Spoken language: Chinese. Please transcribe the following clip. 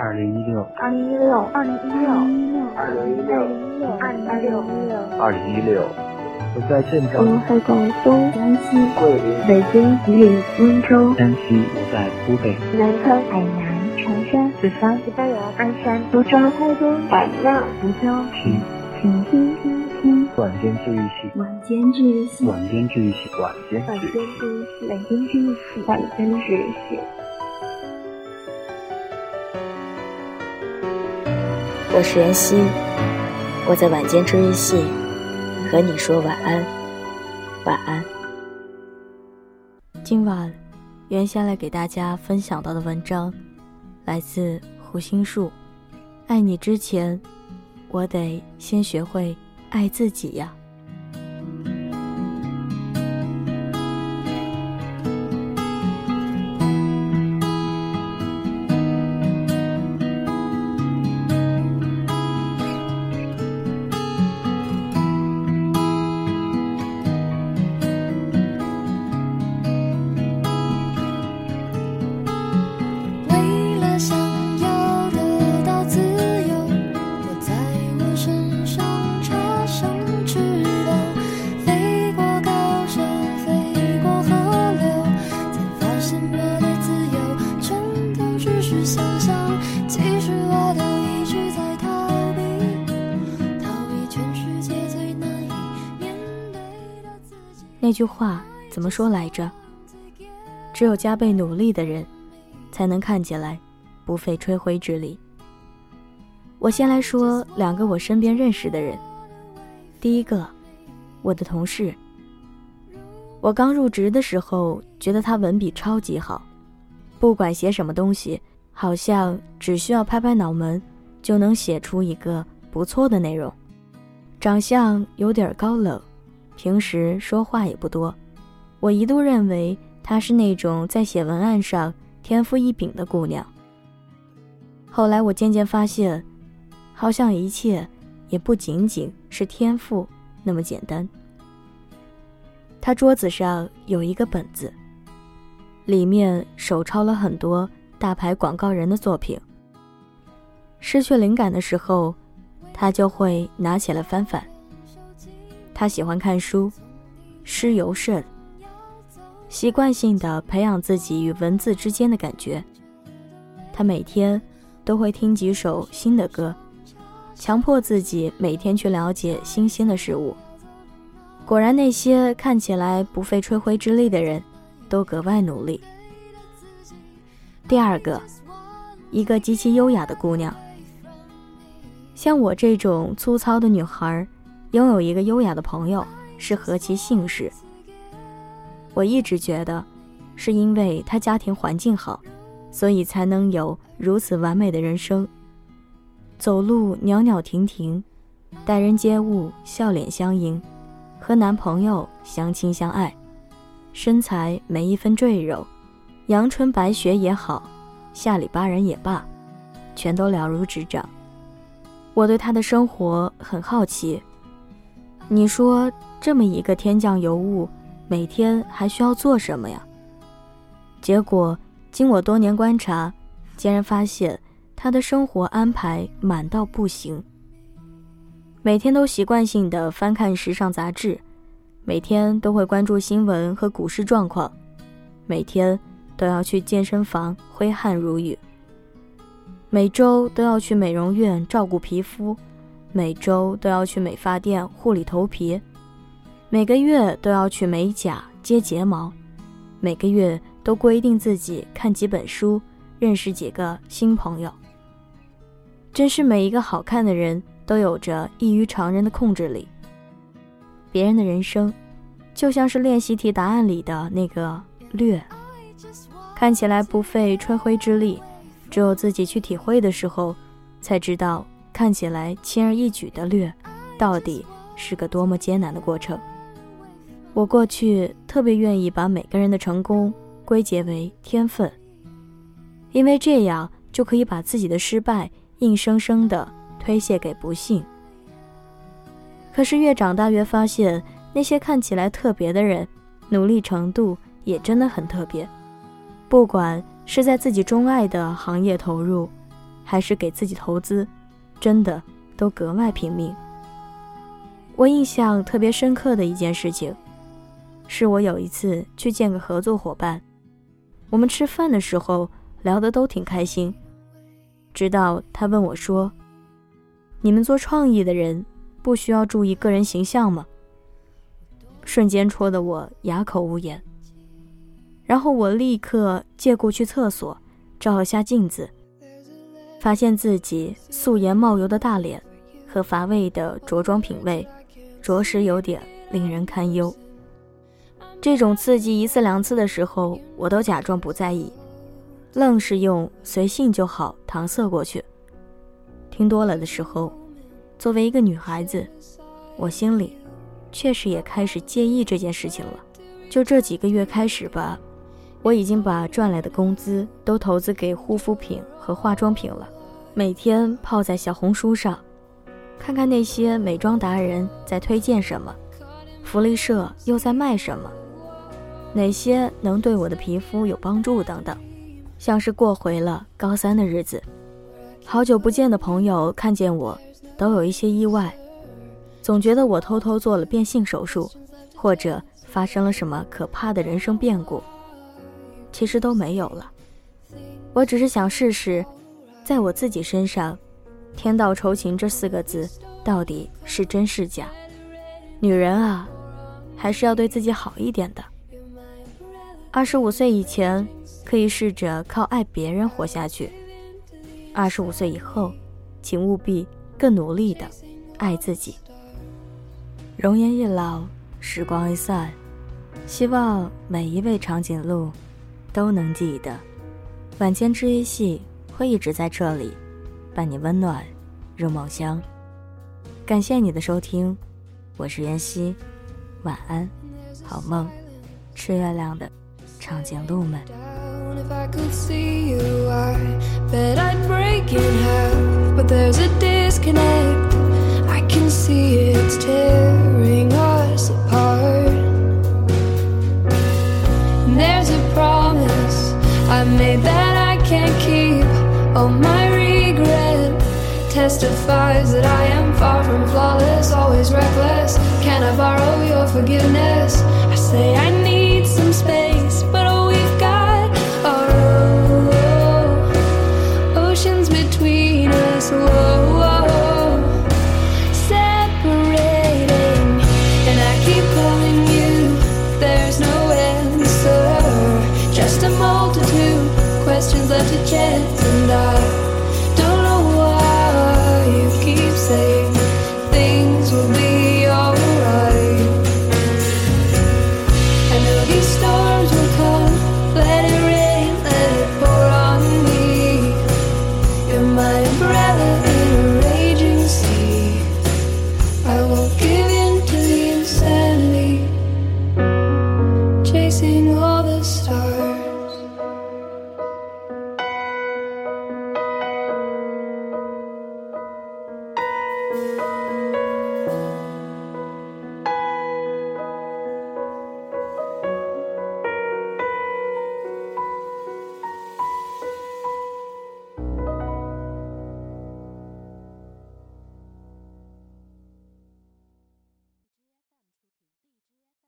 二零一六，二零一六，二零一六，二零一六，二零一六，二零一六。我在镇长，我在广东、江西、桂林、北京、吉林、温州、山西，我在湖北、南昌、海南、长沙、四川、西班牙、鞍山、苏州、台州、海南、福州。听，请听听听，晚间治愈系，晚间治愈系，晚间治愈系，晚间。治愈系，晚间治愈系，晚间治愈系。我是妍希，我在晚间治愈系和你说晚安，晚安。今晚袁先来给大家分享到的文章，来自胡心树。爱你之前，我得先学会爱自己呀。那句话怎么说来着？只有加倍努力的人，才能看起来不费吹灰之力。我先来说两个我身边认识的人。第一个，我的同事。我刚入职的时候，觉得他文笔超级好，不管写什么东西，好像只需要拍拍脑门，就能写出一个不错的内容。长相有点高冷，平时说话也不多。我一度认为她是那种在写文案上天赋异禀的姑娘。后来我渐渐发现，好像一切也不仅仅是天赋那么简单。她桌子上有一个本子，里面手抄了很多大牌广告人的作品。失去灵感的时候，她就会拿起来翻翻。他喜欢看书，诗尤甚。习惯性的培养自己与文字之间的感觉。他每天都会听几首新的歌，强迫自己每天去了解新鲜的事物。果然，那些看起来不费吹灰之力的人，都格外努力。第二个，一个极其优雅的姑娘。像我这种粗糙的女孩，拥有一个优雅的朋友是何其幸事。我一直觉得，是因为他家庭环境好，所以才能有如此完美的人生。走路袅袅婷婷，待人接物笑脸相迎，和男朋友相亲相爱，身材没一分赘肉，阳春白雪也好，下里巴人也罢，全都了如指掌。我对他的生活很好奇。你说这么一个天降尤物？每天还需要做什么呀？结果经我多年观察，竟然发现他的生活安排满到不行。每天都习惯性的翻看时尚杂志，每天都会关注新闻和股市状况，每天都要去健身房挥汗如雨，每周都要去美容院照顾皮肤，每周都要去美发店护理头皮。每个月都要去美甲接睫毛，每个月都规定自己看几本书，认识几个新朋友。真是每一个好看的人都有着异于常人的控制力。别人的人生，就像是练习题答案里的那个略，看起来不费吹灰之力，只有自己去体会的时候，才知道看起来轻而易举的略，到底是个多么艰难的过程。我过去特别愿意把每个人的成功归结为天分，因为这样就可以把自己的失败硬生生的推卸给不幸。可是越长大越发现，那些看起来特别的人，努力程度也真的很特别。不管是在自己钟爱的行业投入，还是给自己投资，真的都格外拼命。我印象特别深刻的一件事情，是我有一次去见个合作伙伴，我们吃饭的时候聊得都挺开心，直到他问我说：“你们做创意的人不需要注意个人形象吗？”瞬间戳得我哑口无言。然后我立刻借故去厕所，照了下镜子，发现自己素颜冒油的大脸和乏味的着装品味。着实有点令人堪忧。这种刺激一次两次的时候，我都假装不在意，愣是用随性就好搪塞过去。听多了的时候，作为一个女孩子，我心里确实也开始介意这件事情了。就这几个月开始吧，我已经把赚来的工资都投资给护肤品和化妆品了，每天泡在小红书上。看看那些美妆达人在推荐什么，福利社又在卖什么，哪些能对我的皮肤有帮助等等，像是过回了高三的日子。好久不见的朋友看见我，都有一些意外，总觉得我偷偷做了变性手术，或者发生了什么可怕的人生变故。其实都没有了，我只是想试试，在我自己身上。天道酬勤这四个字到底是真是假？女人啊，还是要对自己好一点的。二十五岁以前可以试着靠爱别人活下去，二十五岁以后，请务必更努力的爱自己。容颜一老，时光一散，希望每一位长颈鹿都能记得，晚间治愈系会一直在这里。伴你温暖入梦乡，感谢你的收听，我是妍希，晚安，好梦，吃月亮的长颈鹿们。Testifies that I am far from flawless, always reckless. Can I borrow your forgiveness? I say I need some space, I will